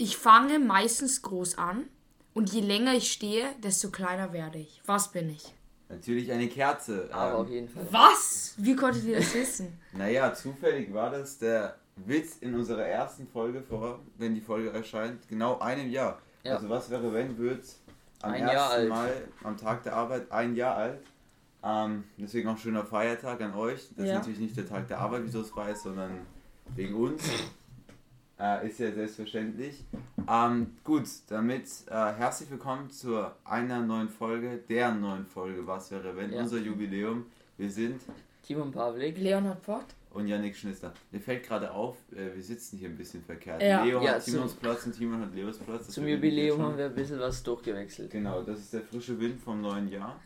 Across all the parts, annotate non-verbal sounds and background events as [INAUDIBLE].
Ich fange meistens groß an und je länger ich stehe, desto kleiner werde ich. Was bin ich? Natürlich eine Kerze. Aber ähm, auf jeden Fall. Was? Wie konntet ihr das wissen? [LAUGHS] Naja, zufällig war das der Witz in unserer ersten Folge vor, wenn die Folge erscheint, genau einem Jahr. Ja. Also was wäre, wenn wird am Ein ersten. Mal am Tag der Arbeit ein Jahr alt. Ähm, deswegen auch schöner Feiertag an euch. Das Ja. ist natürlich nicht der Tag der Arbeit, wieso es ist, sondern wegen uns. Äh, ist ja selbstverständlich. Ähm, gut, damit äh, herzlich willkommen zu einer neuen Folge, der neuen Folge, was wäre, wenn Ja. unser Jubiläum. Wir sind Timon Pavlik. Leonhard Pott? und Yannick Schnister. Mir fällt gerade auf, äh, wir sitzen hier ein bisschen verkehrt. Ja. Leo Ja, hat Timons Platz und Timon hat Leos Platz. Das Zum Jubiläum haben wir ein bisschen was durchgewechselt. Genau, das ist der frische Wind vom neuen Jahr,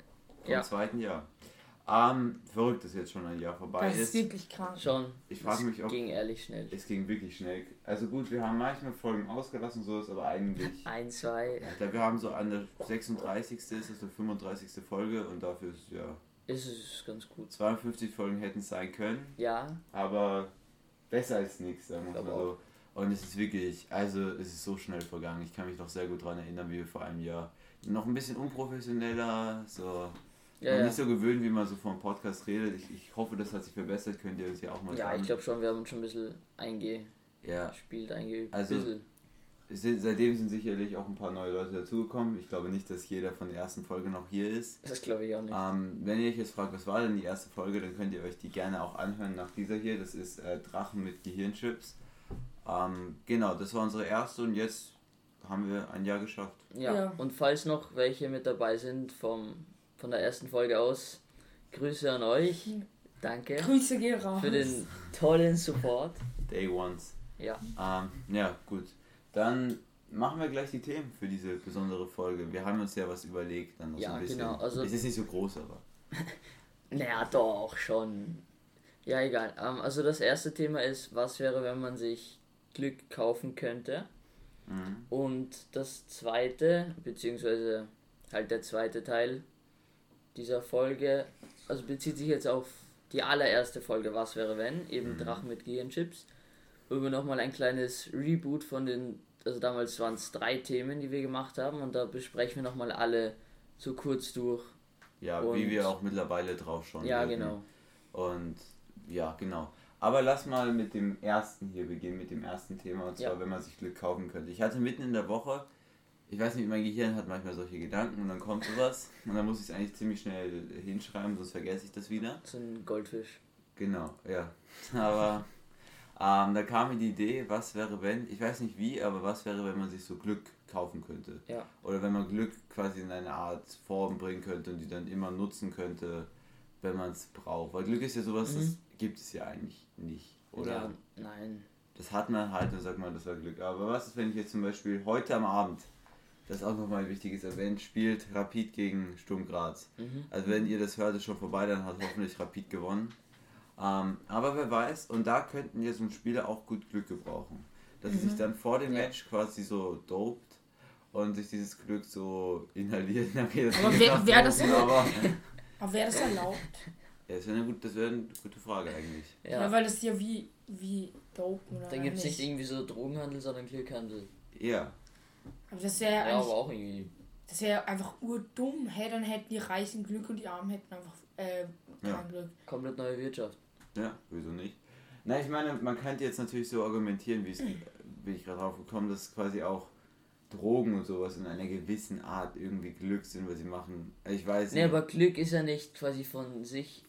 vom Ja. zweiten Jahr. Ähm, verrückt, dass jetzt schon ein Jahr vorbei Das ist ist. wirklich krank. Schon. Ich frage mich, ob Ging ehrlich schnell. es ging wirklich schnell. Also gut, wir haben manchmal Folgen ausgelassen, so ist aber eigentlich. [LAUGHS] Ein, zwei. Ja, wir haben so an der 36. ist das die 35. Folge und dafür ist ja Ist es ganz gut. 52 Folgen hätten es sein können. Ja. aber besser als nichts, sagen wir mal so. Und es ist wirklich, also es ist so schnell vergangen. Ich kann mich noch sehr gut daran erinnern, wie wir vor einem Jahr noch ein bisschen unprofessioneller, so Ja, ja. nicht so gewöhnt, wie man so vom Podcast redet. Ich, ich hoffe, das hat sich verbessert. Könnt ihr uns ja auch mal Ja, sagen. ich glaube schon, wir haben uns schon ein bisschen eingespielt, ja, eingeübt. Also- sind, seitdem sind sicherlich auch ein paar neue Leute dazugekommen. Ich glaube nicht, dass jeder von der ersten Folge noch hier ist. Das glaube ich auch nicht. Ähm, wenn ihr euch jetzt fragt, was war denn die erste Folge, dann könnt ihr euch die gerne auch anhören nach dieser hier. Das ist äh, Drachen mit Gehirnchips. Ähm, genau, das war unsere erste und jetzt haben wir ein Jahr geschafft. Ja. Ja. Und falls noch welche mit dabei sind vom, von der ersten Folge aus, Grüße an euch. Danke Grüße gehen raus. für den tollen Support. Day Ones. Ja. Ähm, ja, gut. Dann machen wir gleich die Themen für diese besondere Folge. Wir haben uns ja was überlegt. Dann noch so Ja, ein bisschen. genau, also- es ist nicht so groß, aber. [LAUGHS] Naja, doch, schon. Ja, egal. Ähm, also das erste Thema ist, was wäre, wenn man sich Glück kaufen könnte? Mhm. Und das zweite, beziehungsweise halt der zweite Teil dieser Folge, also bezieht sich jetzt auf die allererste Folge, was wäre wenn, eben Drachen mit Gehirnchips, wo wir nochmal ein kleines Reboot von den, also damals waren es drei Themen, die wir gemacht haben und da besprechen wir nochmal alle so kurz durch. Ja, Und- wie wir auch mittlerweile drauf schauen. Ja, würden. genau. Und ja, genau. Aber lass mal mit dem ersten hier beginnen, mit dem ersten Thema, und zwar, Ja. wenn man sich Glück kaufen könnte. Ich hatte mitten in der Woche, ich weiß nicht, mein Gehirn hat manchmal solche Gedanken und dann kommt sowas und dann muss ich es eigentlich ziemlich schnell hinschreiben, sonst vergesse ich das wieder. So ein Goldfisch. Genau, ja. [LAUGHS] Aber ähm, da kam mir die Idee, was wäre, wenn, ich weiß nicht wie, aber was wäre, wenn man sich so Glück kaufen könnte. Ja. Oder wenn man Glück quasi in eine Art Form bringen könnte und die dann immer nutzen könnte, wenn man es braucht. Weil Glück ist ja sowas, das gibt es ja eigentlich nicht. Oder Mhm. Ja, nein. das hat man halt und sagt man, das war Glück. Aber was ist, wenn ich jetzt zum Beispiel heute am Abend, das ist auch nochmal ein wichtiges Event, spielt Rapid gegen Sturm Graz. Mhm. Also wenn ihr das hört, ist schon vorbei, dann hat hoffentlich Rapid gewonnen. Ähm, aber wer weiß, und da könnten jetzt so ein Spieler auch gut Glück gebrauchen. Dass er sich dann vor dem Mhm. Ja. Match quasi so dopt und sich dieses Glück so inhaliert. [LAUGHS] Okay, [LAUGHS] Aber wer- das- dopen, aber Aber wäre das erlaubt? ja, das wäre eine, gut, das wäre eine gute Frage eigentlich. Ja. Ja. weil das ja wie, wie dope oder Dann gibt es nicht nicht. irgendwie so Drogenhandel, sondern Glückhandel. Ja, Aber das wäre Ja, aber auch irgendwie. das wäre einfach urdumm. Hey, dann hätten die Reichen Glück und die Armen hätten einfach äh, kein Ja. Glück. Komplett neue Wirtschaft. ja, wieso nicht? Na, ich meine, man könnte jetzt natürlich so argumentieren, wie es, bin ich gerade drauf gekommen, dass quasi auch Drogen und sowas in einer gewissen Art irgendwie Glück sind, weil sie machen, ich weiß Nee, nicht, aber Glück ist ja nicht quasi von sich.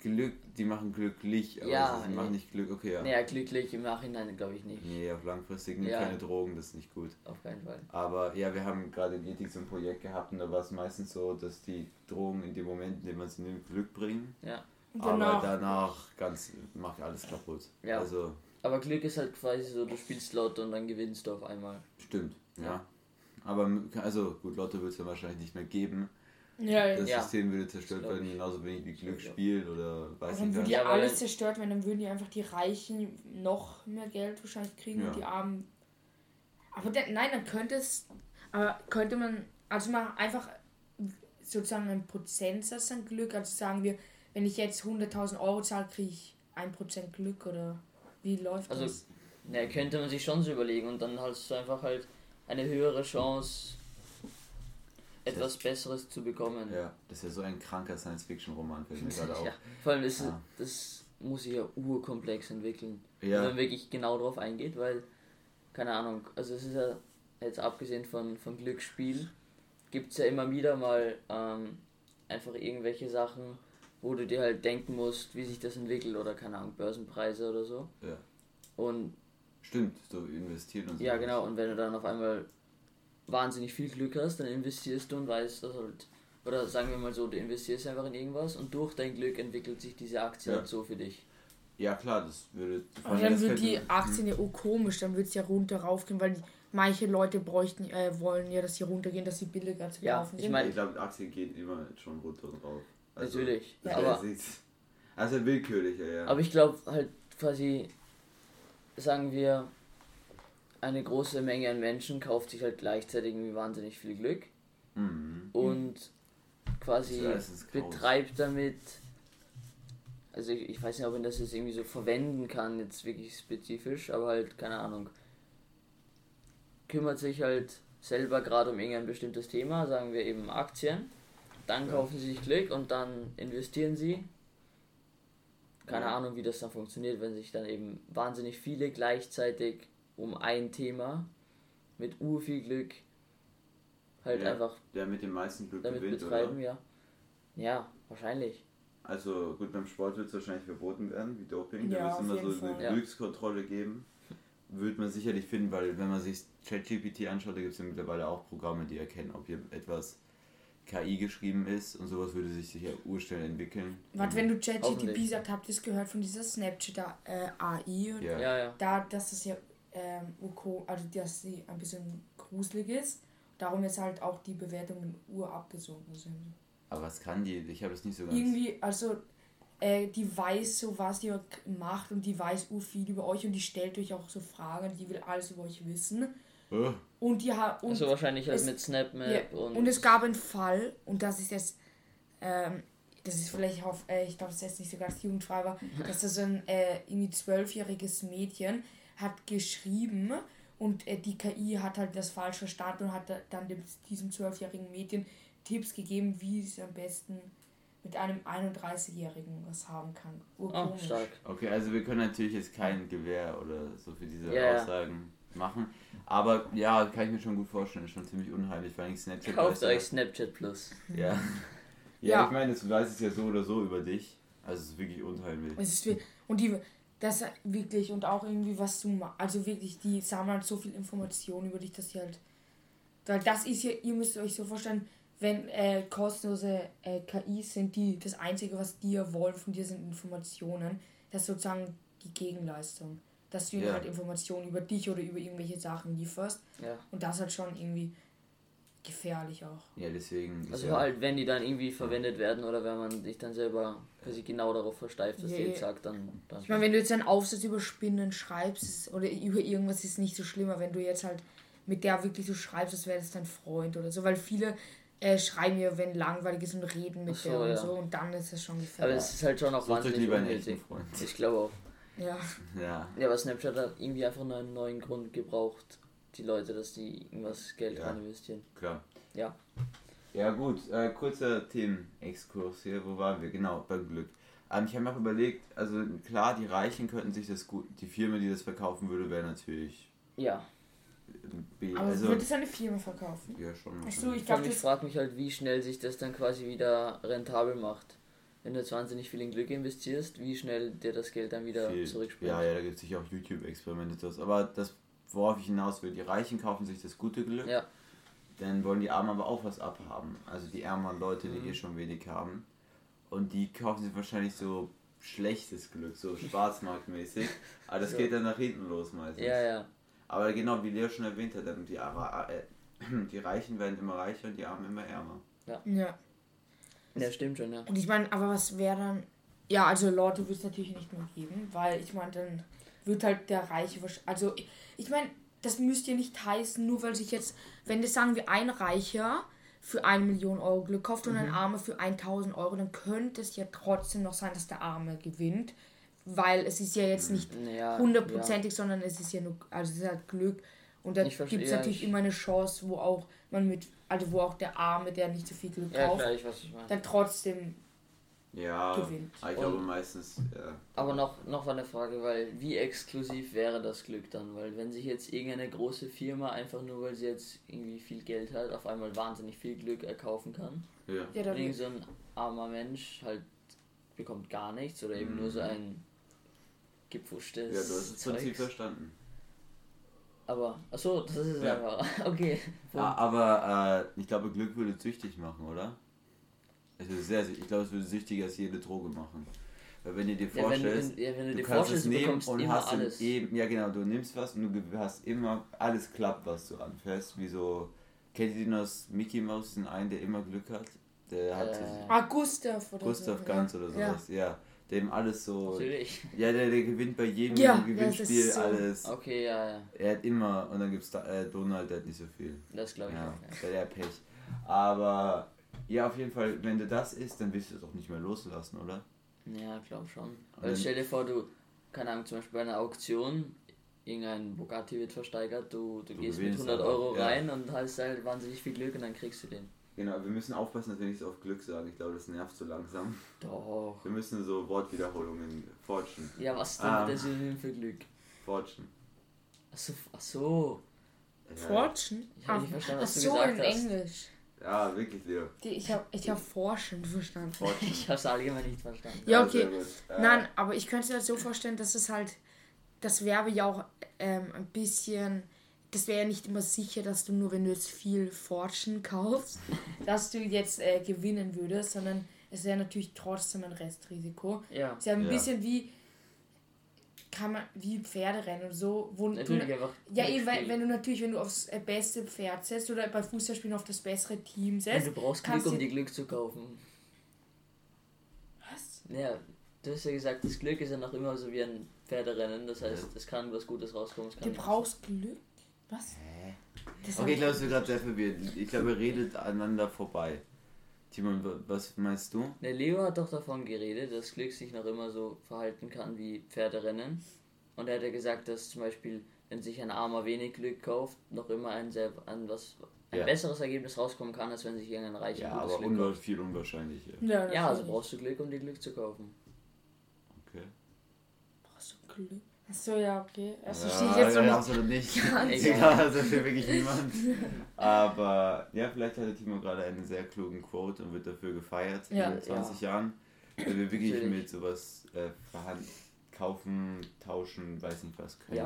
Glück, die machen glücklich, aber Ja, sie machen nee. nicht Glück, okay, ja. Naja, glücklich im Nachhinein glaube ich nicht. Nee, auf langfristig Ja. keine Drogen, das ist nicht gut. Auf keinen Fall. Aber ja, wir haben gerade in Ethik so ein Projekt gehabt und da war es meistens so, dass die Drogen in dem Moment, in dem man sie nimmt, Glück bringen. Ja. Und Aber danach, danach ganz macht alles kaputt. Ja. Also Aber Glück ist halt quasi so, du spielst Lotto und dann gewinnst du auf einmal. stimmt, ja. Ja. Aber also gut, Lotto wird es ja wahrscheinlich nicht mehr geben. Ja, ja. Das Ja. System würde zerstört werden, genauso wenig wie Das Glück glaub ich auch. spielt oder weiß dann nicht würde ja Ja, weil- alles zerstört werden, dann würden die einfach die Reichen noch mehr Geld wahrscheinlich kriegen Ja. und die Armen. Aber dann, nein, dann könnte es. Aber könnte man. Also mal einfach sozusagen einen Prozentsatz an Glück. Also sagen wir, wenn ich jetzt 100.000 Euro zahle, kriege ich 1% Glück oder wie läuft Also, das? Ne, könnte man sich schon so überlegen und dann hast du einfach halt eine höhere Chance, etwas Besseres zu bekommen. Ja, das ist ja so ein kranker Science-Fiction-Roman, fällt mir gerade auf. Ja, vor allem ist Ja. das muss sich ja urkomplex entwickeln. Ja. Wenn man wirklich genau drauf eingeht, weil, keine Ahnung, also es ist ja jetzt abgesehen von, von Glücksspiel, gibt es ja immer wieder mal ähm, einfach irgendwelche Sachen, wo du dir halt denken musst, wie sich das entwickelt oder keine Ahnung, Börsenpreise oder so. Ja. Und Stimmt, so investieren und so. ja, genau, und wenn du dann auf einmal wahnsinnig viel Glück hast, dann investierst du und weißt, dass halt, oder sagen wir mal so, du investierst einfach in irgendwas und durch dein Glück entwickelt sich diese Aktie Ja. halt so für dich. Ja, klar, das würde. Aber dann wird die mir- Aktien ja auch komisch, dann wird es ja runter raufgehen, weil die, manche Leute bräuchten, äh, wollen ja, dass sie runtergehen, dass sie billiger zu Ja, kaufen ich sind. mein- Ich glaube, Aktien gehen immer schon runter und rauf. Also, Natürlich, ja, aber- Also willkürlicher, ja. Aber ich glaube halt quasi, sagen wir, eine große Menge an Menschen kauft sich halt gleichzeitig irgendwie wahnsinnig viel Glück mhm. und quasi betreibt damit, also ich, ich weiß nicht, ob man das jetzt irgendwie so verwenden kann, jetzt wirklich spezifisch, aber halt, keine Ahnung, kümmert sich halt selber gerade um irgendein bestimmtes Thema, sagen wir eben Aktien, dann Ja. kaufen sie sich Glück und dann investieren sie. Keine Ja. Ahnung, wie das dann funktioniert, wenn sich dann eben wahnsinnig viele gleichzeitig um ein Thema mit ur viel Glück halt Ja. einfach Der mit dem meisten Glück damit gewinnt, betreiben, oder? ja. Ja, wahrscheinlich. Also gut, beim Sport wird es wahrscheinlich verboten werden, wie Doping. Ja, da wird es immer so eine Fall. Ja. Glückskontrolle geben. Würde man sicherlich finden, weil wenn man sich ChatGPT anschaut, da gibt es ja mittlerweile auch Programme, die erkennen, ob hier etwas KI geschrieben ist und sowas würde sich sicher urschnell entwickeln. Warte, wenn du ChatGPT sagt, habt ihr es gehört von dieser Snapchat äh, AI? Ja. Ja, ja. Da, dass das ja ähm, urko- also dass sie ein bisschen gruselig ist. Darum jetzt halt auch die Bewertungen ur abgesunken sind. Aber was kann die? Ich habe es nicht so ganz. Irgendwie, also äh, die weiß so, was ihr k- macht und die weiß ur viel über euch und die stellt euch auch so Fragen, die will alles über euch wissen. Oh, Und die hat und, Also wahrscheinlich halt es- mit SnapMap ja, und, und es gab einen Fall und das ist jetzt ähm, das ist vielleicht auf, äh, ich glaube, das ist jetzt nicht so ganz jugendfrei, aber dass [LAUGHS] das so ein äh, irgendwie zwölfjähriges Mädchen hat geschrieben und äh, die KI hat halt das falsch verstanden und hat da- dann dem, diesem zwölfjährigen Mädchen Tipps gegeben, wie sie am besten mit einem 31-Jährigen was haben kann. Oh, stark. Okay, also wir können natürlich jetzt kein Gewehr oder so für diese ja. Aussagen machen. Aber ja, kann ich mir schon gut vorstellen, ist schon ziemlich unheimlich, weil ich Snapchat Kauft euch Snapchat Plus. Ja. [LAUGHS] Ja, Ja. ich meine, das weiß es ja so oder so über dich. Also es ist wirklich unheimlich. Es ist wie- und die das wirklich und auch irgendwie was du machst. Also wirklich, die sammeln so viel Informationen über dich, dass sie halt. Weil das ist ja, ihr müsst euch so vorstellen, wenn äh, kostenlose äh, KIs sind, die das Einzige, was die ja wollen von dir, sind Informationen. Das ist sozusagen die Gegenleistung. Dass du ihnen Ja. halt Informationen über dich oder über irgendwelche Sachen lieferst. Ja. Und das halt schon irgendwie gefährlich auch. Ja, deswegen. Also ja, halt, wenn die dann irgendwie verwendet werden oder wenn man sich dann selber quasi genau darauf versteift, was Ja, die jetzt sagt, dann. dann Ich meine, wenn du jetzt einen Aufsatz über Spinnen schreibst ist- oder über irgendwas ist es nicht so schlimmer, wenn du jetzt halt mit der wirklich so schreibst, als wäre das dein Freund oder so, weil viele äh, schreiben ja, wenn langweilig ist und reden mit so, der und ja. so und dann ist das schon aber gefährlich. es ist halt schon auch Sucht wahnsinnig lieber einen unnötig. Freund. Ich glaube auch. Ja. Ja. Ja, aber Snapchat hat irgendwie einfach nur einen neuen Grund gebraucht, die Leute, dass die irgendwas Geld Ja. rein investieren. Klar. Ja. Ja gut, äh, kurzer Themenexkurs hier. Wo waren wir? Genau, beim Glück. Ähm, ich habe mir auch überlegt, also klar, die Reichen könnten sich das gut, die Firma, die das verkaufen würde, wäre natürlich Ja. ähm, B. Aber Also, wird es eine Firma verkaufen? ja schon. Achso, ich glaube, ich frage mich halt, wie schnell sich das dann quasi wieder rentabel macht. Wenn du jetzt wahnsinnig viel in Glück investierst, wie schnell dir das Geld dann wieder viel. zurückspringt. Ja, ja, da gibt es sicher auch YouTube-Experimente draus. Aber das, worauf ich hinaus will, die Reichen kaufen sich das gute Glück. Ja. Dann wollen die Armen aber auch was abhaben. Also die ärmeren Leute, die Mhm. eh schon wenig haben. Und die kaufen sich wahrscheinlich so schlechtes Glück, so schwarzmarktmäßig. [LAUGHS] Aber das Ja. geht dann nach hinten los meistens. Ja, ja. Aber genau, wie Leo schon erwähnt hat, die, Ara- äh, [CLEARS THROAT] die Reichen werden immer reicher und die Armen immer ärmer. Ja. Ja, stimmt schon, ja. Und ich meine, aber was wäre dann. Ja, also Leute wird es natürlich nicht mehr geben, weil ich meine, dann wird halt der Reiche. wahrsch- Also, ich- meine, das müsste ja nicht heißen, nur weil sich jetzt, wenn das sagen wir ein Reicher für 1 Million Euro Glück kauft und ein Armer für 1000 Euro, dann könnte es ja trotzdem noch sein, dass der Arme gewinnt. weil es ist ja jetzt nicht Ja, hundertprozentig, sondern es ist ja nur, also es ist halt Glück. Und da gibt es ja, natürlich ich- immer eine Chance, wo auch man mit, also wo auch der Arme, der nicht so viel Glück Ja, ja kauft, klar, weiß, dann trotzdem Ja, gewinnt. aber ich glaube Und- meistens, ja. Aber noch, noch eine Frage, weil wie exklusiv wäre das Glück dann? Weil wenn sich jetzt irgendeine große Firma einfach nur, weil sie jetzt irgendwie viel Geld hat, auf einmal wahnsinnig viel Glück erkaufen kann. ja. Ja, Und irgend so ein armer Mensch halt bekommt gar nichts oder eben nur so ein gepfuschtes Ja, du hast das Prinzip verstanden. Aber, achso, das ist es Ja. einfach. [LAUGHS] Okay. Ja, aber äh, ich glaube, Glück würde süchtig machen, oder? Es ist sehr, ich glaube, es würde süchtiger als jede Droge machen. Weil wenn du dir Ja, wenn, vorstellst, wenn, ja, wenn du, du kannst es vorstellst, nehmen und immer hast alles. eben, ja genau, du nimmst was und du hast immer, alles klappt, was du anfährst. Wie so, kennt ihr den aus Mickey Mouse, den einen, der immer Glück hat? Der hat Äh, Ah, Gustav oder Gustav so. Ganz ja. oder Ja. sowas, ja. Dem alles so, Natürlich. ja, der, der gewinnt bei jedem Ja, Gewinnspiel so- alles. Okay, ja, ja. Er hat immer, und dann gibt's da, äh, Donald, der hat nicht so viel. Das glaube ich Ja, auch. der hat Pech. Aber ja, auf jeden Fall, wenn du das isst, dann willst du es auch nicht mehr loslassen, oder? Ja, glaub schon. Weil dann- stell dir vor, du, keine Ahnung, zum Beispiel bei einer Auktion, irgendein Bugatti wird versteigert, du, du, Du gehst mit gewinnst 100 aber, Euro ja. rein und hast halt wahnsinnig viel Glück und dann kriegst du den. Genau, wir müssen aufpassen, dass wir nicht so auf Glück sagen. Ich glaube, das nervt so langsam. Doch. Wir müssen so Wortwiederholungen forschen. Ja, was ist Ah. denn der Synonym für Glück? Forschen. Achso, achso. Ja, Fortune? Ich hab Ah, nicht verstanden, ach was du so, gesagt in hast. Englisch. Ja wirklich, Leo. Die, ich habe ich hab Forschen verstanden. Forschen. Ich hab's allgemein nicht verstanden. Ja, okay. gut. Äh, Nein, aber ich könnte mir das so vorstellen, dass es halt, das wäre ja auch ähm, ein bisschen, das wäre ja nicht immer sicher, dass du nur, wenn du jetzt viel Fortune kaufst, [LAUGHS] dass du jetzt äh, gewinnen würdest, sondern es wäre natürlich trotzdem ein Restrisiko. Ja, Es ist ja ein Ja. bisschen wie, kann man, wie Pferderennen oder so, wo natürlich du, einfach. ja, Glücksspiel. weil, wenn du natürlich, wenn du aufs äh, beste Pferd setzt oder bei Fußballspielen auf das bessere Team Und setzt. du brauchst Glück, um dir Glück zu kaufen. Was? Ja, du hast ja gesagt, das Glück ist ja noch immer so wie ein Pferderennen. Das heißt, es kann was Gutes rauskommen. Es kann Du brauchst Glück? Was? Das Okay, ich ich- glaube, es wird gerade sehr verwirrt. Ich glaube, ihr redet aneinander vorbei. Timon, wa- was meinst du? Der Leo hat doch davon geredet, dass Glück sich noch immer so verhalten kann wie Pferderennen. Und er hat ja gesagt, dass zum Beispiel, wenn sich ein Armer wenig Glück kauft, noch immer ein, sehr, ein, was, ein Ja. besseres Ergebnis rauskommen kann, als wenn sich irgendein Reicher Ja, gutes aber Glück unwahr, kauft. viel unwahrscheinlicher. Ja, Ja, also brauchst du Glück, um dir Glück zu kaufen. Okay. Brauchst du Glück? Achso, ja, okay. Das Ja, verstehe ich jetzt ja, noch hast du [LAUGHS] nicht. Egal, also für wirklich niemand. Aber ja, vielleicht hatte Timo gerade einen sehr klugen Quote und wird dafür gefeiert Ja. in 20 Jahren. Weil wir wirklich Natürlich. mit sowas äh, verhandeln, kaufen, tauschen, weiß nicht was können.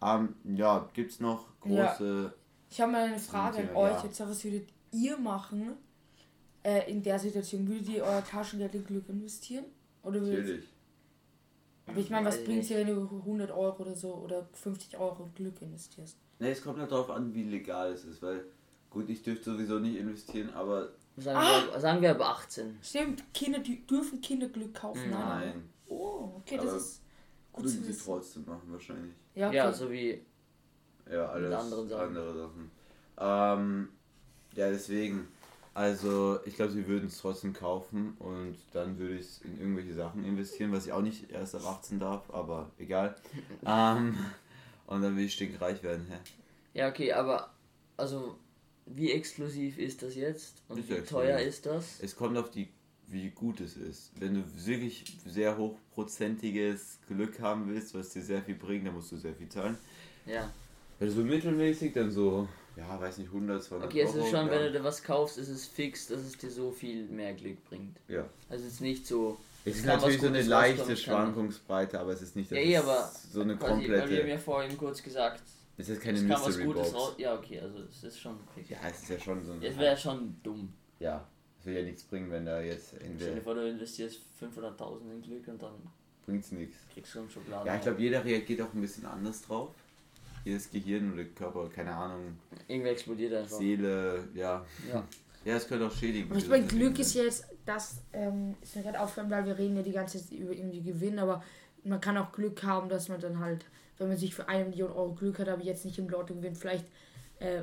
Ja. Ähm, ja, gibt's noch Ja. große. Ich habe mal eine Frage an Ja. euch. Jetzt, was würdet ihr machen äh, in der Situation? Würdet ihr euer Taschengeld in Glück investieren? Oder würdet, Natürlich. Aber ich meine, was bringt nicht. dir, wenn du 100 Euro oder so oder 50 Euro in Glück investierst? Ne, es kommt halt darauf an, wie legal es ist, weil gut, ich dürfte sowieso nicht investieren, aber Sagen, Ah! wir, sagen wir ab 18. Stimmt, Kinder die dürfen Kinder Glück kaufen. Nein. nein, Oh, okay, das Aber ist gut würden sie trotzdem machen wahrscheinlich. Ja, okay. Ja, so wie. Ja, alles anderen Sachen. andere Sachen. Ähm, ja, deswegen. Also, ich glaube, sie würden es trotzdem kaufen und dann würde ich es in irgendwelche Sachen investieren, was ich auch nicht erst ab 18 darf, aber egal. [LAUGHS] ähm, und dann will ich stinkreich werden, hä? Ja, okay, aber. Also, wie exklusiv ist das jetzt? Und Ist wie ja teuer exklusiv. ist das? Es kommt auf die, wie gut es ist. Wenn du wirklich sehr hochprozentiges Glück haben willst, was dir sehr viel bringt, dann musst du sehr viel zahlen. Ja. Wenn du so mittelmäßig, dann so, ja, weiß nicht, 100, 200 Okay, es ist schon, ja. wenn du dir was kaufst, ist es fix, dass es dir so viel mehr Glück bringt. Ja. Also es ist nicht so. Es ist natürlich so eine leichte Schwankungsbreite, aber es ist nicht Ja, dass eh, es aber so eine Quasi, weil wir haben komplette. ja vorhin kurz gesagt, Es ist keine es kann was Mystery Gutes Box. raus. Ja, okay, also es ist schon fix. Ja, es ist ja schon so ein. Es wäre schon dumm. ja, es will ja nichts bringen, wenn da jetzt Stell dir vor, du investierst 500.000 in Glück und dann bringt's nichts. kriegst du einen Schokoladen. Ja, ich glaube, jeder reagiert auch ein bisschen anders drauf. Jedes Gehirn oder Körper, keine Ahnung, Irgendwer explodiert einfach. Seele, ja. Ja. Ja, es könnte auch schädigen. Aber ich meine, Glück ist ja jetzt, das ähm, ist mir gerade aufgefallen, weil wir reden ja die ganze Zeit über irgendwie Gewinn, aber man kann auch Glück haben, dass man dann halt, wenn man sich für eine Million Euro Glück hat, aber jetzt nicht im Lotto gewinnt, vielleicht äh,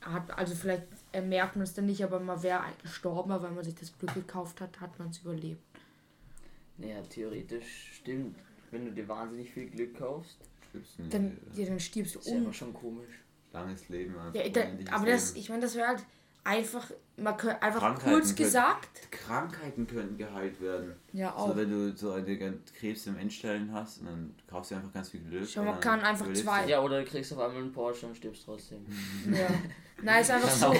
hat, also vielleicht äh, merkt man es dann nicht, aber man wäre gestorben, aber wenn man sich das Glück gekauft hat, hat man es überlebt. Naja, theoretisch stimmt. Wenn du dir wahnsinnig viel Glück kaufst, Stirbst nicht. Dann, ja, dann stirbst du ist ja um. immer schon komisch. Langes Leben. einfach Ja, da, aber das, Leben. ich meine, das wäre halt einfach, man könnte einfach Krankheiten kurz können- gesagt. Krankheiten können geheilt werden. Ja, auch. So, wenn du so eine Krebs im Endstellen hast, und dann kaufst du einfach ganz viel Glück. Schau, man kann einfach zwei-. Ja, oder du kriegst auf einmal einen Porsche und stirbst trotzdem. [LAUGHS] Ja. Nein, ist einfach so.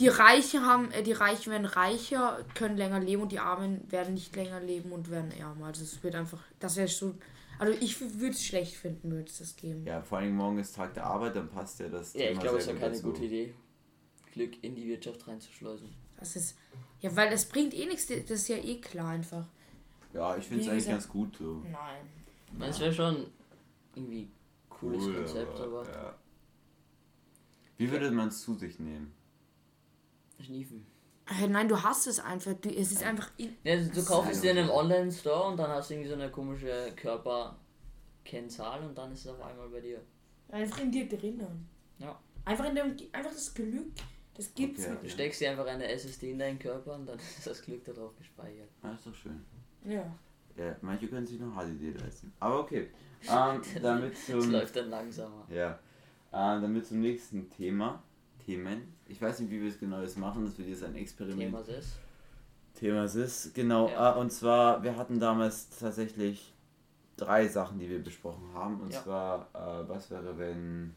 Die Reichen haben, äh, die Reichen werden reicher, können länger leben und die Armen werden nicht länger leben und werden ärmer. Also es wird einfach, das wäre so. Also ich würde es schlecht finden, würde es das geben. Ja, vor allem morgen ist Tag der Arbeit, dann passt ja das Ja, ich Thema glaube, es wäre gut keine dazu. gute Idee, Glück in die Wirtschaft reinzuschleusen. Das ist. Ja, weil es bringt eh nichts, das ist ja eh klar einfach. Ja, ich finde es eigentlich gesagt- ganz gut so. Nein. Ich meine, es wäre schon irgendwie cooles Cool, Konzept, aber, ja. Wie würde man es zu sich nehmen? schniefen. Äh, nein, du hast es einfach. Du, es ist einfach. In, Ja, du ist kaufst es dir in einem einfach- Online-Store und dann hast du irgendwie so eine komische Körperkennzahl und dann ist es auf einmal bei dir. einfach in dir drinnen. Ja. Einfach in dem. Einfach das Glück. Das gibt's Okay. Du nicht. steckst dir einfach eine SSD in deinen Körper und dann [LAUGHS] ist das Glück darauf gespeichert. Ja, ist doch schön. Ja. Ja, manche können sich noch HDD leisten. Aber okay. [LAUGHS] Ähm, damit Es zum, läuft dann langsamer. ja, äh, damit zum nächsten Thema. Themen. Ich weiß nicht, wie wir es genau jetzt machen. Das wird jetzt ein Experiment. Thema ist. Thema ist, genau. Ja. Äh, und zwar, wir hatten damals tatsächlich drei Sachen, die wir besprochen haben. Und Ja. zwar, äh, was wäre, wenn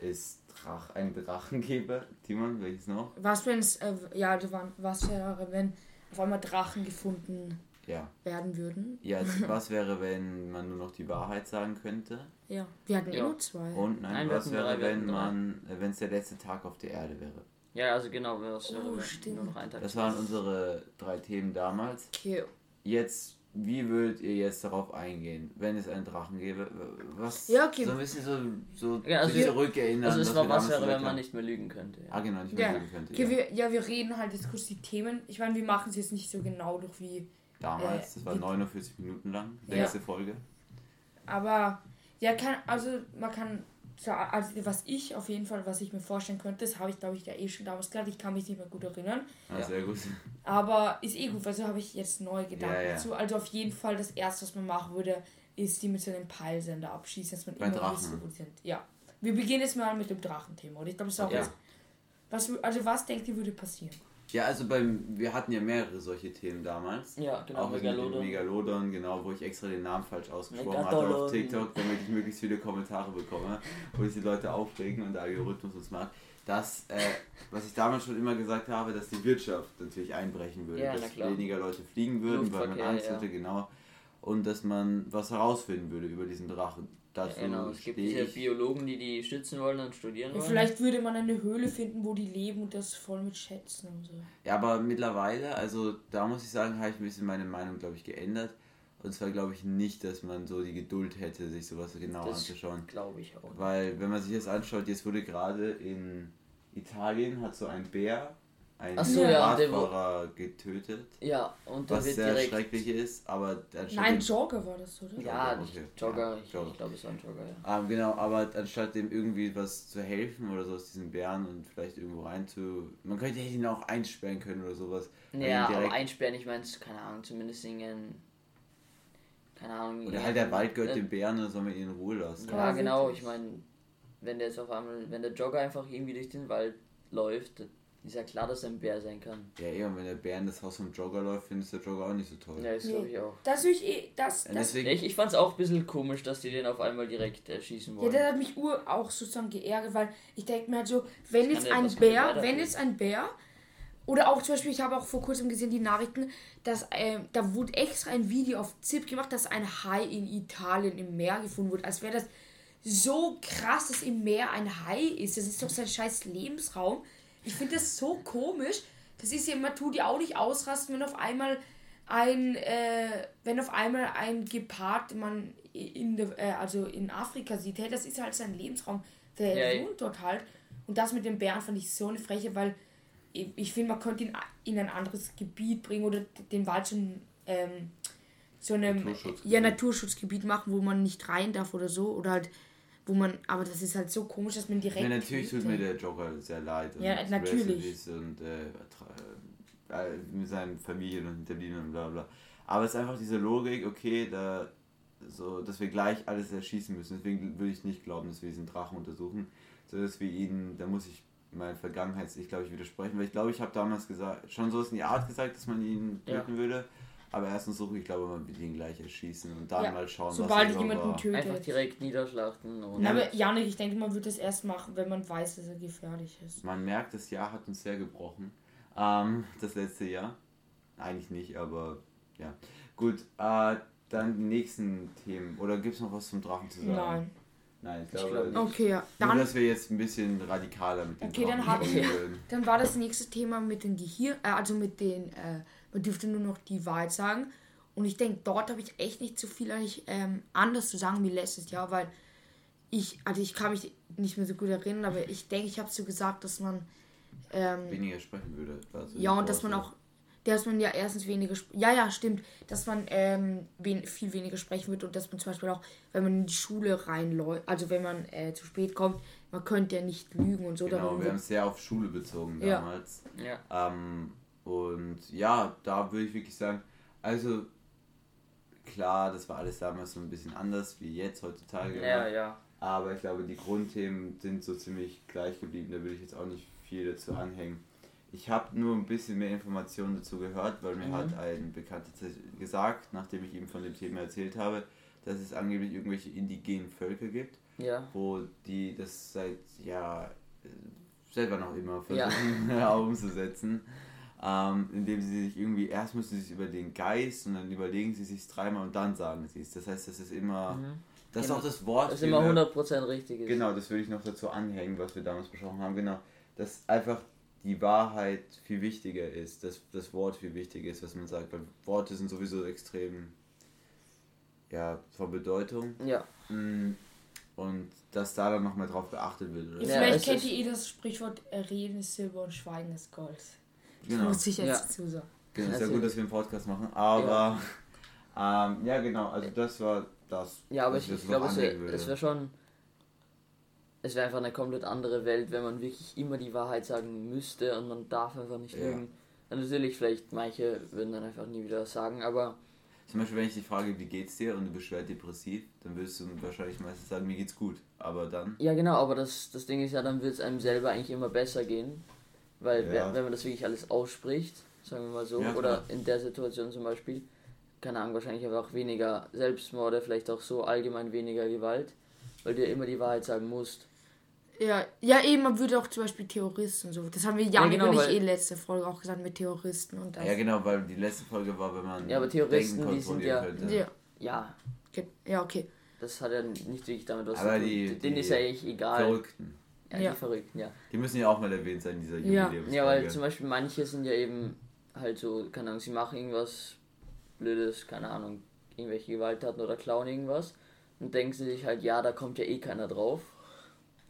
es Drach, einen Drachen gäbe? Timon, welches noch? Was wenn es. Äh, ja, was wäre, wenn auf einmal Drachen gefunden Ja. werden würden? Ja, also, [LAUGHS] was wäre, wenn man nur noch die Wahrheit sagen könnte? Ja. Wir hatten eh Ja. nur zwei. Und nein, Nein, was wäre, wenn man, äh, wenn es der letzte Tag auf der Erde wäre? Ja, also genau, was Oh, wäre, wenn stimmt. nur noch ein Tag Das waren unsere drei Themen damals. Okay. Jetzt, wie würdet ihr jetzt darauf eingehen, wenn es einen Drachen gäbe? Was Ja, okay. so ein bisschen so, so Ja, also zurückerinnern. Also es was war was wäre, wenn man nicht mehr lügen könnte. Ah, Ja. genau, nicht mehr Ja, lügen könnte. okay ja. wir, ja, wir reden halt jetzt kurz die Themen. Ich meine, wir machen es jetzt nicht so genau durch wie. Damals, Äh, das war wie- 49 Minuten lang, Ja. längste Folge. Aber ja, kann, also man kann. so, Also was ich auf jeden Fall, was ich mir vorstellen könnte, das habe ich glaube ich ja eh schon damals gesagt, ich kann mich nicht mehr gut erinnern. Ah, Ja. sehr gut. Aber ist eh gut, weil so habe ich jetzt neue Gedanken Ja, ja. dazu. Also auf jeden Fall das erste, was man machen würde, ist die mit so einem Peilsender abschießen, dass man Bei immer Drachen. weiß, wo die sind. Ja. Wir beginnen jetzt mal mit dem Drachenthema. Und ich glaube, das ist auch Ja. was, Also was denkt ihr würde passieren? Ja, also beim, wir hatten ja mehrere solche Themen damals. Ja, genau, auch mit dem Megalodon. Megalodon, genau, wo ich extra den Namen falsch ausgesprochen Megalodon. hatte auf TikTok, damit ich möglichst viele Kommentare bekomme, wo sich die Leute aufregen und der Algorithmus uns mag. Das, äh, was ich damals schon immer gesagt habe, dass die Wirtschaft natürlich einbrechen würde, Ja, dass weniger Leute fliegen würden, weil man Angst ja. hatte, genau. Und dass man was herausfinden würde über diesen Drachen. Dazu Ja, genau, es gibt ich. Biologen, die die stützen wollen und studieren Ja, wollen. vielleicht würde man eine Höhle finden, wo die leben und das voll mit Schätzen und so. Ja, aber mittlerweile, also da muss ich sagen, habe ich ein bisschen meine Meinung, glaube ich, geändert. Und zwar glaube ich nicht, dass man so die Geduld hätte, sich sowas genau Das anzuschauen. glaube ich auch. Weil, wenn man sich das anschaut, jetzt wurde gerade in Italien hat so ein Bär einen Ach so, ja, Radfahrer getötet, Ja, und was wird sehr direkt. schrecklich ist, aber Nein, dem, Jogger war das, oder? Ja, Okay, nicht okay. Jogger. Ja, ich Jogger. ich glaube, es war ein Jogger, ja. ah, genau, aber anstatt dem irgendwie was zu helfen oder so aus diesen Bären und vielleicht irgendwo rein zu, man könnte ihn auch einsperren können oder sowas. Ja, aber einsperren, ich meine, keine Ahnung, zumindest singen. Keine Ahnung. Oder ja, halt der Wald gehört äh, dem Bären, dann soll man ihn in Ruhe lassen. Ja, Ja, genau, ich meine, wenn der jetzt auf einmal, wenn der Jogger einfach irgendwie durch den Wald läuft, ist ja klar, dass er ein Bär sein kann. Ja, eh, und wenn der Bär in das Haus vom Jogger läuft, findest der Jogger auch nicht so toll. Ja, das Nee. glaube ich auch. Das ich eh, das, Ja, das, deswegen, Ich, ich fand es auch ein bisschen komisch, dass die den auf einmal direkt äh, schießen ja, wollen. das hat mich ur auch sozusagen geärgert, weil ich denke mir halt so, wenn jetzt ein Bär, wenn jetzt ein Bär, oder auch zum Beispiel, ich habe auch vor kurzem gesehen die Nachrichten, dass äh, da wurde extra ein Video auf ZIP gemacht, dass ein Hai in Italien im Meer gefunden wurde, als wäre das so krass, dass im Meer ein Hai ist. Das ist doch sein scheiß Lebensraum. Ich finde das so komisch. Das ist ja, man tut ja auch nicht ausrasten, wenn auf einmal ein, äh, wenn auf einmal ein Gepard man in der, äh, also in Afrika sieht, hey, das ist halt sein Lebensraum. Der Ja, wohnt dort halt. Und das mit den Bären fand ich so eine Freche, weil ich, finde, man könnte ihn in ein anderes Gebiet bringen oder den Wald schon ähm, so einem Naturschutzgebiet. ja, Naturschutzgebiet machen, wo man nicht rein darf oder so. Oder halt, wo man, aber das ist halt so komisch, dass man direkt. ja, natürlich tut mir der Jogger sehr leid. Und Ja, natürlich. Wrestling ist Und äh, äh, mit seinen Familien und Hinterbliebenen und bla bla. Aber es ist einfach diese Logik, okay, da so, dass wir gleich alles erschießen müssen. Deswegen würde ich nicht glauben, dass wir diesen Drachen untersuchen, so dass wir ihn, da muss ich meine Vergangenheit, ich glaube ich widersprechen, weil ich glaube, ich habe damals gesagt, schon so ist in die Art gesagt, dass man ihn Ja. töten würde. Aber erstens suche ich glaube, man wird ihn gleich erschießen und dann Ja, mal schauen, Sobald was er jemanden war. tötet. Einfach direkt niederschlachten und Na, aber Janik, ich denke, man wird das erst machen, wenn man weiß, dass er gefährlich ist. Man merkt, das Jahr hat uns sehr gebrochen. Ähm, das letzte Jahr. Eigentlich nicht, aber ja. Gut, äh, dann die nächsten Themen. Oder gibt es noch was zum Drachen zu sagen? Nein. Nein, ich Ich glaube glaub nicht. nicht. Okay, ja. Nur, Dann, dass wir jetzt ein bisschen radikaler mit dem Okay, dann Drachen hab ich- umgehen würden. dann war das nächste Thema mit den Gehirn, äh, also mit den, äh, man dürfte nur noch die Wahrheit sagen. Und ich denke, dort habe ich echt nicht so viel eigentlich, ähm, anders zu sagen wie letztes Jahr, weil ich, also ich kann mich nicht mehr so gut erinnern, aber ich denke, ich habe so gesagt, dass man, ähm, Weniger sprechen würde. Also ja, und dass man auch, dass man ja erstens weniger, sp- ja, ja, stimmt, dass man ähm, wen, viel weniger sprechen wird und dass man zum Beispiel auch, wenn man in die Schule reinläuft, also wenn man äh, zu spät kommt, man könnte ja nicht lügen und so. Genau, darum wir haben es sehr auf Schule bezogen Ja. damals. ja. Ähm, und ja, da würde ich wirklich sagen, also klar, das war alles damals so ein bisschen anders wie jetzt heutzutage. Ja, ja. Aber ich glaube, die Grundthemen sind so ziemlich gleich geblieben. Da würde ich jetzt auch nicht viel dazu anhängen. Ich habe nur ein bisschen mehr Informationen dazu gehört, weil mir Mhm. hat ein Bekannter gesagt, nachdem ich ihm von dem Thema erzählt habe, dass es angeblich irgendwelche indigenen Völker gibt, Ja. wo die das seit ja selber noch immer Ja. [LAUGHS] versuchen umzusetzen. Ähm, indem sie sich irgendwie, erst müssen sie sich über den Geist und dann überlegen sie sich dreimal und dann sagen sie es. Das heißt, das ist immer, Mhm. das ist Genau. auch das Wort. Das für immer eine- 100% richtig ist. Genau, das würde ich noch dazu anhängen, was wir damals besprochen haben. Genau, dass einfach die Wahrheit viel wichtiger ist, dass das Wort viel wichtiger ist, was man sagt. Weil Worte sind sowieso extrem, ja, von Bedeutung. Ja. Mm, Und dass da dann nochmal drauf geachtet wird. Oder? Ja, Vielleicht kennt ist- ihr eh das Sprichwort äh, Reden ist Silber und Schweigen ist Gold. Genau. Muss ich jetzt Ja. dazu sagen. genau. Ist ja Natürlich. gut, dass wir einen Podcast machen. Aber, ja, ähm, ja genau, also das war das. Ja, aber ich, ich glaube, es wäre wär schon. Es wäre einfach eine komplett andere Welt, wenn man wirklich immer die Wahrheit sagen müsste und man darf einfach nicht Ja. lügen. Ja, natürlich, vielleicht manche würden dann einfach nie wieder was sagen, aber Zum Beispiel, wenn ich dich frage, wie geht's dir und du bist schwer depressiv, dann würdest du wahrscheinlich meistens sagen, mir geht's gut. Aber dann, ja genau, aber das, das Ding ist ja, dann wird es einem selber eigentlich immer besser gehen. Weil Ja. wenn- man das wirklich alles ausspricht, sagen wir mal so, Ja, oder klar. in der Situation zum Beispiel, keine Ahnung, wahrscheinlich aber auch weniger Selbstmorde, vielleicht auch so allgemein weniger Gewalt, weil du ja immer die Wahrheit sagen musst. Ja, ja, eben, man würde auch zum Beispiel Terroristen so. Das haben wir Ja, ja, genau, und ich weil- eh letzte Folge auch gesagt mit Terroristen und das. ja genau, weil die letzte Folge war, wenn man Ja, aber Terroristen, die sind ja-. Ja, Ja, okay. ja, okay. das hat ja nicht wirklich damit was Aber zu tun. die- Denen die ist ja eigentlich egal. Verrückten. Ja, Ja. die Verrückten, ja. Die müssen ja auch mal erwähnt sein in dieser Ja. Jubiläumsfolge. Ja, weil zum Beispiel manche sind ja eben halt so, keine Ahnung, sie machen irgendwas Blödes, keine Ahnung, irgendwelche Gewalttaten oder klauen irgendwas und denken sie sich halt, ja, da kommt ja eh keiner drauf.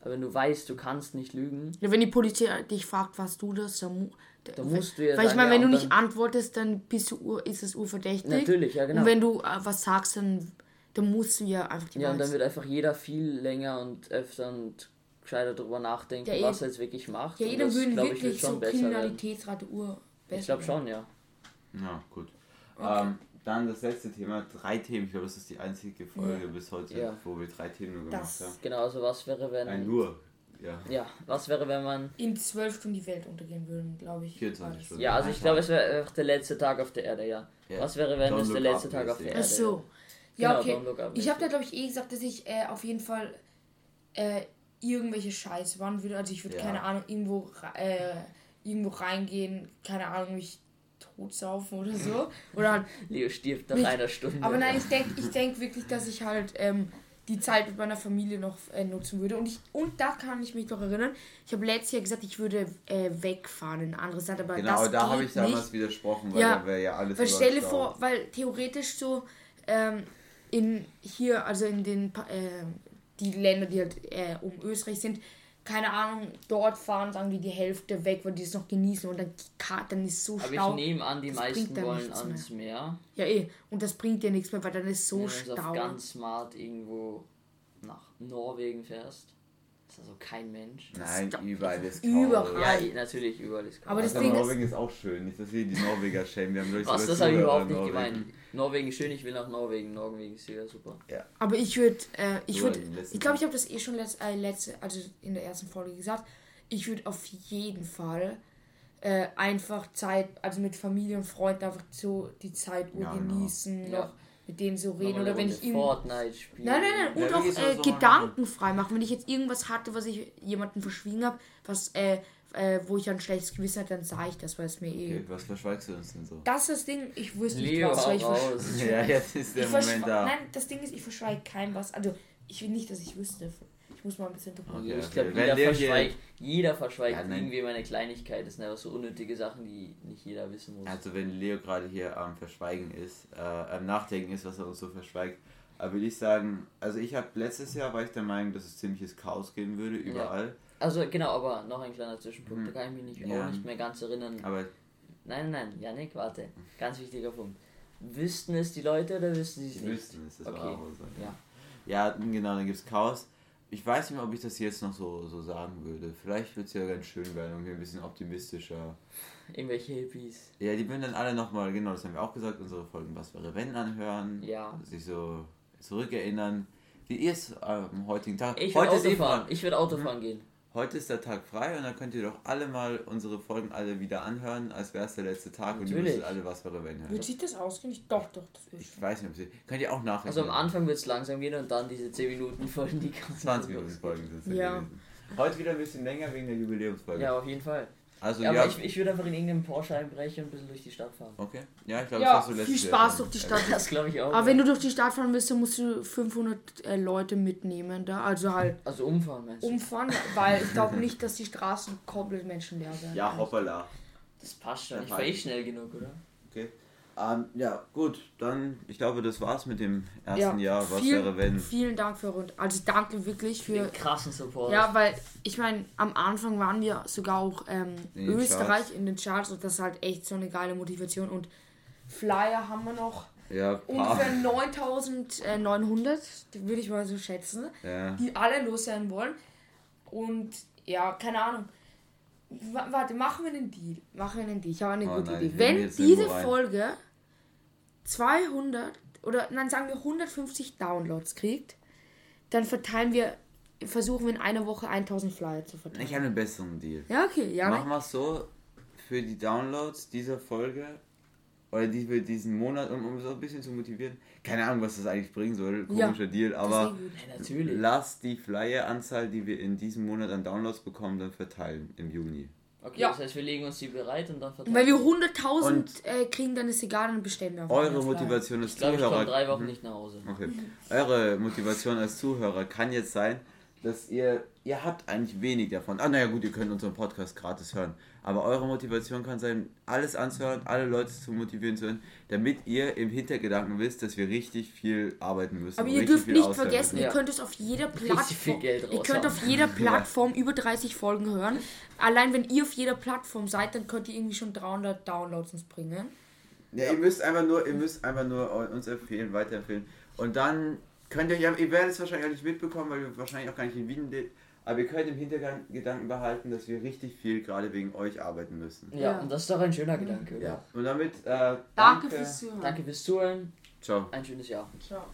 Aber wenn du weißt, du kannst nicht lügen, Ja, wenn die Polizei dich fragt, was du das, dann, mu Da musst du ja Weil ich meine, ja, wenn du nicht antwortest, dann bist du ur, ist es urverdächtig. natürlich, ja genau. Und wenn du äh, was sagst, dann, dann musst du ja einfach die Ja, und dann Wahrheit wird einfach jeder viel länger und öfter und gescheiter drüber nachdenken, Ja, was er jetzt wirklich macht. Ja, jeder das, ich, wirklich wird schon so besser. Kriminalitätsrate ur besser Ich glaube schon, ja. Ja, gut. Okay. Ähm, dann das letzte Thema, drei Themen. Ich glaube, das ist die einzige Folge Ja. bis heute, Ja. wo wir drei Themen nur gemacht Das- haben. Genau, also was wäre, wenn... Nein, nur. Ja. Ja, was wäre, wenn man... In zwölf Stunden die Welt untergehen würden, glaube ich. 24 war das. Stunden. Ja, also ich glaube, es wäre einfach der letzte Tag auf der Erde, ja. Ja. Was wäre, wenn Don't es der letzte Tag auf der. Erde Ach so. wäre? Ja, Genau, okay. Ich habe da, glaube ich, eh gesagt, dass ich äh, auf jeden Fall äh, irgendwelche Scheiße machen würde. Also ich würde, Ja. keine Ahnung, irgendwo, äh, irgendwo reingehen, keine Ahnung, mich totsaufen oder so. [LAUGHS] Oder halt Leo stirbt nach einer Stunde. Aber nein, ich denke ich denk wirklich, dass ich halt ähm, die Zeit mit meiner Familie noch äh, nutzen würde. Und, ich, und da kann ich mich noch erinnern. Ich habe letztes Jahr gesagt, ich würde äh, wegfahren in ein anderes Land, aber Genau, das da habe ich damals nicht. widersprochen, weil Ja, da wäre ja alles Weil stell dir überstaubt. vor, weil theoretisch so ähm, in hier, also in den äh, die Länder, die halt äh, um Österreich sind, keine Ahnung, dort fahren, sagen wir, die Hälfte weg, weil die es noch genießen und dann, dann ist so Aber Stau. ich nehme an, die meisten wollen ans Meer. Ja, eh. Und das bringt dir nichts mehr, weil dann ist so Wenn du auf Stau. ganz smart irgendwo nach Norwegen fährst. Ist also kein Mensch. Nein, doch- überall ist Überall. Chaos. Ja, natürlich, überall ist Aber das Also Ding ist- Norwegen ist auch schön, nicht, dass wir die Norweger schämen. Wir haben durch Was, das habe ich überhaupt in nicht Norwegen. gemeint. Norwegen ist schön, ich will nach Norwegen. Norwegen ist ja super. Aber ich würde, äh, ich würde, ich glaube, ich habe das eh schon letzt, äh, letzte, also in der ersten Folge gesagt. Ich würde auf jeden Fall äh, einfach Zeit, also mit Familie und Freunden einfach so die Zeit Ja, genau. genießen, Ja. Mit denen so reden oder wenn ich ihm Fortnite spielen. Nein, nein, nein. Und auch äh, das so Gedanken frei machen. Wenn ich jetzt irgendwas hatte, was ich jemandem verschwiegen habe, was, äh, äh, wo ich ein schlechtes Gewissen hatte, dann sage ich das, weil es mir eh. Okay, was verschweigst du uns denn so? Das ist das Ding, ich wusste nicht was, weil ich raus. [LAUGHS] Ja, jetzt ist der Moment da. Nein, das Ding ist, ich verschweige kein was. Also, ich will nicht, dass ich wüsste. Ich muss mal ein bisschen drüber. Okay, ich glaube, jeder verschweigt, jeder verschweigt Ja, irgendwie meine Kleinigkeit. Das sind einfach so unnötige Sachen, die nicht jeder wissen muss. Also wenn Leo gerade hier am Verschweigen ist, äh, am Nachdenken ist, was er uns so verschweigt, aber will ich sagen, also ich habe letztes Jahr war ich der Meinung, dass es ziemliches Chaos geben würde, überall. Also genau, aber noch ein kleiner Zwischenpunkt, da kann ich mich nicht, Ja. auch nicht mehr ganz erinnern. Aber Nein, nein, Janik, warte. Ganz wichtiger Punkt. Wüssten es die Leute oder wüssten sie es nicht? wüssten es, das Okay. war auch so. Ja. Ja, genau, dann gibt es Chaos. Ich weiß nicht mehr, ob ich das jetzt noch so, so sagen würde. Vielleicht wird es ja ganz schön werden und ein bisschen optimistischer. Irgendwelche Hippies. Ja, die würden dann alle nochmal, genau, das haben wir auch gesagt, unsere Folgen Was wäre wenn anhören. Ja. Sich so zurückerinnern, wie ihr es am heutigen Tag. Ich würde Auto eh fahren. Ich würde Auto fahren gehen. Heute ist der Tag frei und dann könnt ihr doch alle mal unsere Folgen alle wieder anhören, als wäre es der letzte Tag und ihr Natürlich. müsstet alle Was wäre wenn hören. Wird sich das ausgehen? Ich- Doch, doch, das will ich. Ich weiß nicht, ob sie. Könnt ihr auch nachrechnen. Also am Anfang wird es langsam gehen und dann diese 10 Minuten Folgen, die ganzen 20 Minuten Folgen sind es Ja. gewesen. Heute wieder ein bisschen länger wegen der Jubiläumsfolge. Ja, auf jeden Fall. Also Ja, ja. aber ich, ich würde einfach in irgendeinem Porsche einbrechen und ein bisschen durch die Stadt fahren. okay. Ja, ich glaube, Ja, das hast du letztes viel Spaß durch die. Stadt. [LAUGHS] Das glaube ich auch. Aber ja. wenn du durch die Stadt fahren willst, dann musst du 500 äh, Leute mitnehmen da. Also halt [LAUGHS] also umfahren meinst du? umfahren, weil ich glaube nicht, dass die Straßen komplett menschenleer werden. Ja, hoppala. Das passt schon. Ja, Ich fahre eh halt. schnell genug, oder? Okay. Ähm, ja, gut, dann, ich glaube, das war's mit dem ersten Ja, Jahr. Was vielen, wäre, wenn? Vielen Dank für rund. Also danke wirklich für. Den krassen Support. Ja, weil ich meine, am Anfang waren wir sogar auch ähm, In Österreich Charts. in den Charts und das ist halt echt so eine geile Motivation. Und Flyer haben wir noch Ja, ungefähr 9900, die würde ich mal so schätzen, Ja. die alle los sein wollen. Und ja, keine Ahnung. W warte, machen wir einen Deal. Machen wir einen Deal. Ich habe eine Oh gute nein, Idee. Wenn diese. Folge 200 oder nein, sagen wir 150 Downloads kriegt, dann verteilen wir, versuchen wir in einer Woche 1000 Flyer zu verteilen. Ich habe einen besseren Deal. Ja, okay, ja. Machen ne? wir es so, für die Downloads dieser Folge oder die für diesen Monat, um, um so ein bisschen zu motivieren. Keine Ahnung, was das eigentlich bringen soll. Ja, Komischer Deal, Das ist aber. Ja, natürlich. lass die Flyer-Anzahl, die wir in diesem Monat an Downloads bekommen, dann verteilen im Juni. Okay, Ja. das heißt, wir legen uns die bereit und dann verteilen Wenn wir wir. 100.000 äh, kriegen, dann ist egal, dann bestellen wir Eure. Motivation als Ich glaube, ich komme Zuhörer. drei Wochen nicht nach Hause. Okay. Eure Motivation als Zuhörer kann jetzt sein, dass ihr, ihr habt eigentlich wenig davon. Ah, naja, gut, ihr könnt unseren Podcast gratis hören. Aber eure Motivation kann sein, alles anzuhören, alle Leute zu motivieren zu hören, damit ihr im Hintergedanken wisst, dass wir richtig viel arbeiten müssen. Aber ihr dürft nicht vergessen, müssen. ihr Ja. könnt es auf jeder Plattform, ihr könnt auf jeder Plattform über 30 Folgen hören. Allein wenn ihr auf jeder Plattform seid, dann könnt ihr irgendwie schon 300 Downloads uns bringen. Ja, ihr müsst einfach nur, ihr müsst einfach nur uns empfehlen, weiterempfehlen. Und dann könnt ihr, ja, ihr werdet es wahrscheinlich auch nicht mitbekommen, weil wir wahrscheinlich auch gar nicht in Wien. Aber ihr könnt im Hintergedanken behalten, dass wir richtig viel gerade wegen euch arbeiten müssen. Ja, Ja. und das ist doch ein schöner Gedanke, oder? Ja. Und damit, äh, danke. Danke fürs Zuhören. Danke fürs Zuhören. Ciao. Ein schönes Jahr. Ciao.